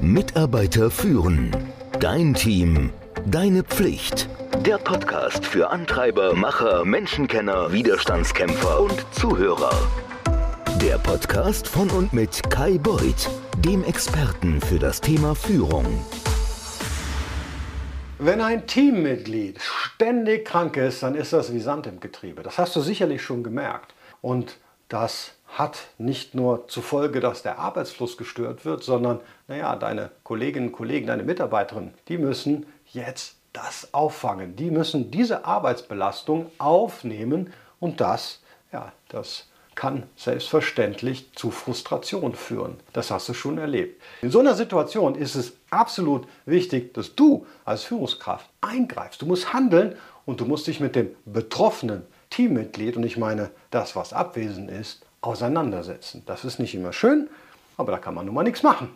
Mitarbeiter führen. Dein Team. Deine Pflicht. Der Podcast für Antreiber, Macher, Menschenkenner, Widerstandskämpfer und Zuhörer. Der Podcast von und mit Kai Beuth, dem Experten für das Thema Führung. Wenn ein Teammitglied ständig krank ist, dann ist das wie Sand im Getriebe. Das hast du sicherlich schon gemerkt. Und das hat nicht nur zur Folge, dass der Arbeitsfluss gestört wird, sondern, naja, deine Kolleginnen und Kollegen, deine Mitarbeiterinnen, die müssen jetzt das auffangen. Die müssen diese Arbeitsbelastung aufnehmen und das, ja, das kann selbstverständlich zu Frustration führen. Das hast du schon erlebt. In so einer Situation ist es absolut wichtig, dass du als Führungskraft eingreifst. Du musst handeln und du musst dich mit dem betroffenen Teammitglied, und ich meine das, was abwesend ist, auseinandersetzen. Das ist nicht immer schön, aber da kann man nun mal nichts machen.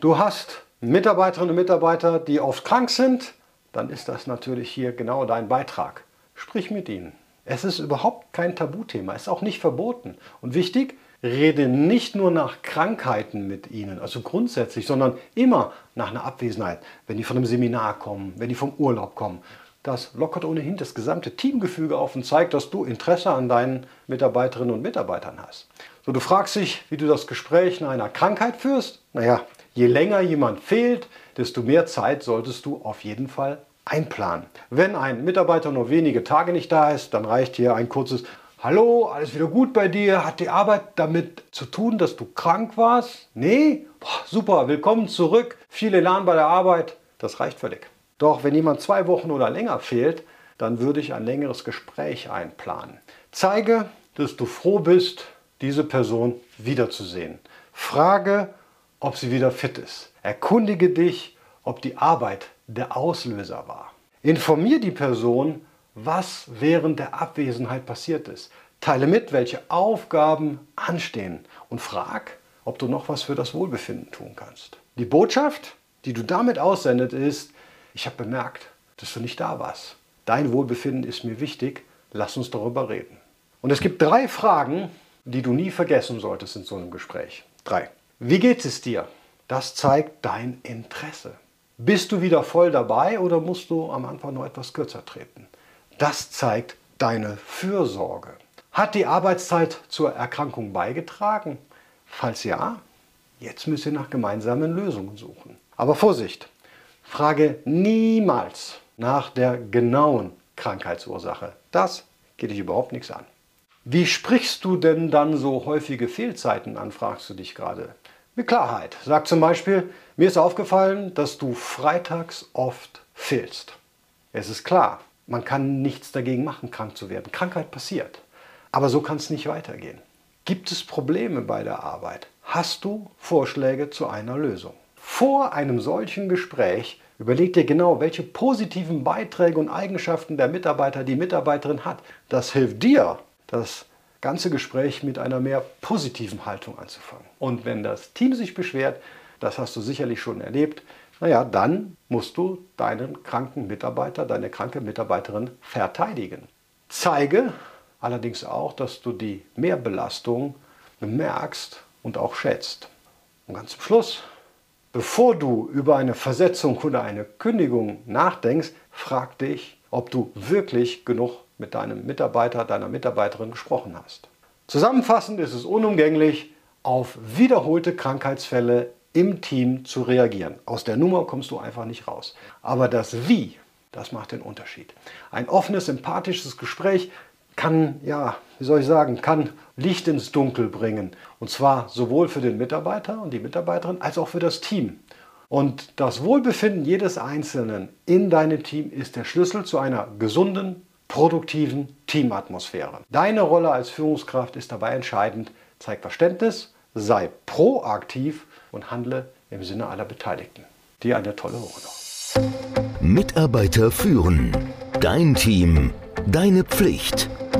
Du hast Mitarbeiterinnen und Mitarbeiter, die oft krank sind, dann ist das natürlich hier genau dein Beitrag. Sprich mit ihnen. Es ist überhaupt kein Tabuthema, es ist auch nicht verboten. Und wichtig, rede nicht nur nach Krankheiten mit ihnen, also grundsätzlich, sondern immer nach einer Abwesenheit, wenn die von einem Seminar kommen, wenn die vom Urlaub kommen. Das lockert ohnehin das gesamte Teamgefüge auf und zeigt, dass du Interesse an deinen Mitarbeiterinnen und Mitarbeitern hast. So, du fragst dich, wie du das Gespräch nach einer Krankheit führst. Naja, je länger jemand fehlt, desto mehr Zeit solltest du auf jeden Fall einplanen. Wenn ein Mitarbeiter nur wenige Tage nicht da ist, dann reicht hier ein kurzes Hallo, alles wieder gut bei dir? Hat die Arbeit damit zu tun, dass du krank warst? Nee? Boah, super, willkommen zurück. Viel Elan bei der Arbeit. Das reicht völlig. Doch wenn jemand zwei Wochen oder länger fehlt, dann würde ich ein längeres Gespräch einplanen. Zeige, dass du froh bist, diese Person wiederzusehen. Frage, ob sie wieder fit ist. Erkundige dich, ob die Arbeit der Auslöser war. Informier die Person, was während der Abwesenheit passiert ist. Teile mit, welche Aufgaben anstehen und frag, ob du noch was für das Wohlbefinden tun kannst. Die Botschaft, die du damit aussendet, ist, ich habe bemerkt, dass du nicht da warst. Dein Wohlbefinden ist mir wichtig, lass uns darüber reden. Und es gibt drei Fragen, die du nie vergessen solltest in so einem Gespräch. Drei. Wie geht es dir? Das zeigt dein Interesse. Bist du wieder voll dabei oder musst du am Anfang noch etwas kürzer treten? Das zeigt deine Fürsorge. Hat die Arbeitszeit zur Erkrankung beigetragen? Falls ja, jetzt müsst ihr nach gemeinsamen Lösungen suchen. Aber Vorsicht, frage niemals nach der genauen Krankheitsursache. Das geht dich überhaupt nichts an. Wie sprichst du denn dann so häufige Fehlzeiten an, fragst du dich gerade. Mit Klarheit. Sag zum Beispiel, mir ist aufgefallen, dass du freitags oft fehlst. Es ist klar, man kann nichts dagegen machen, krank zu werden. Krankheit passiert. Aber so kann es nicht weitergehen. Gibt es Probleme bei der Arbeit? Hast du Vorschläge zu einer Lösung? Vor einem solchen Gespräch überleg dir genau, welche positiven Beiträge und Eigenschaften der Mitarbeiter die Mitarbeiterin hat. Das hilft dir, das ganze Gespräch mit einer mehr positiven Haltung anzufangen. Und wenn das Team sich beschwert, das hast du sicherlich schon erlebt, naja, dann musst du deinen kranken Mitarbeiter, deine kranke Mitarbeiterin verteidigen. Zeige allerdings auch, dass du die Mehrbelastung bemerkst und auch schätzt. Und ganz zum Schluss, bevor du über eine Versetzung oder eine Kündigung nachdenkst, frag dich, ob du wirklich genug mit deinem Mitarbeiter, deiner Mitarbeiterin gesprochen hast. Zusammenfassend ist es unumgänglich, auf wiederholte Krankheitsfälle im Team zu reagieren. Aus der Nummer kommst du einfach nicht raus. Aber das Wie, das macht den Unterschied. Ein offenes, sympathisches Gespräch kann, ja, wie soll ich sagen, kann Licht ins Dunkel bringen. Und zwar sowohl für den Mitarbeiter und die Mitarbeiterin als auch für das Team. Und das Wohlbefinden jedes Einzelnen in deinem Team ist der Schlüssel zu einer gesunden, produktiven Teamatmosphäre. Deine Rolle als Führungskraft ist dabei entscheidend. Zeig Verständnis, sei proaktiv und handle im Sinne aller Beteiligten. Dir eine tolle Woche noch. Mitarbeiter führen. Dein Team. Deine Pflicht.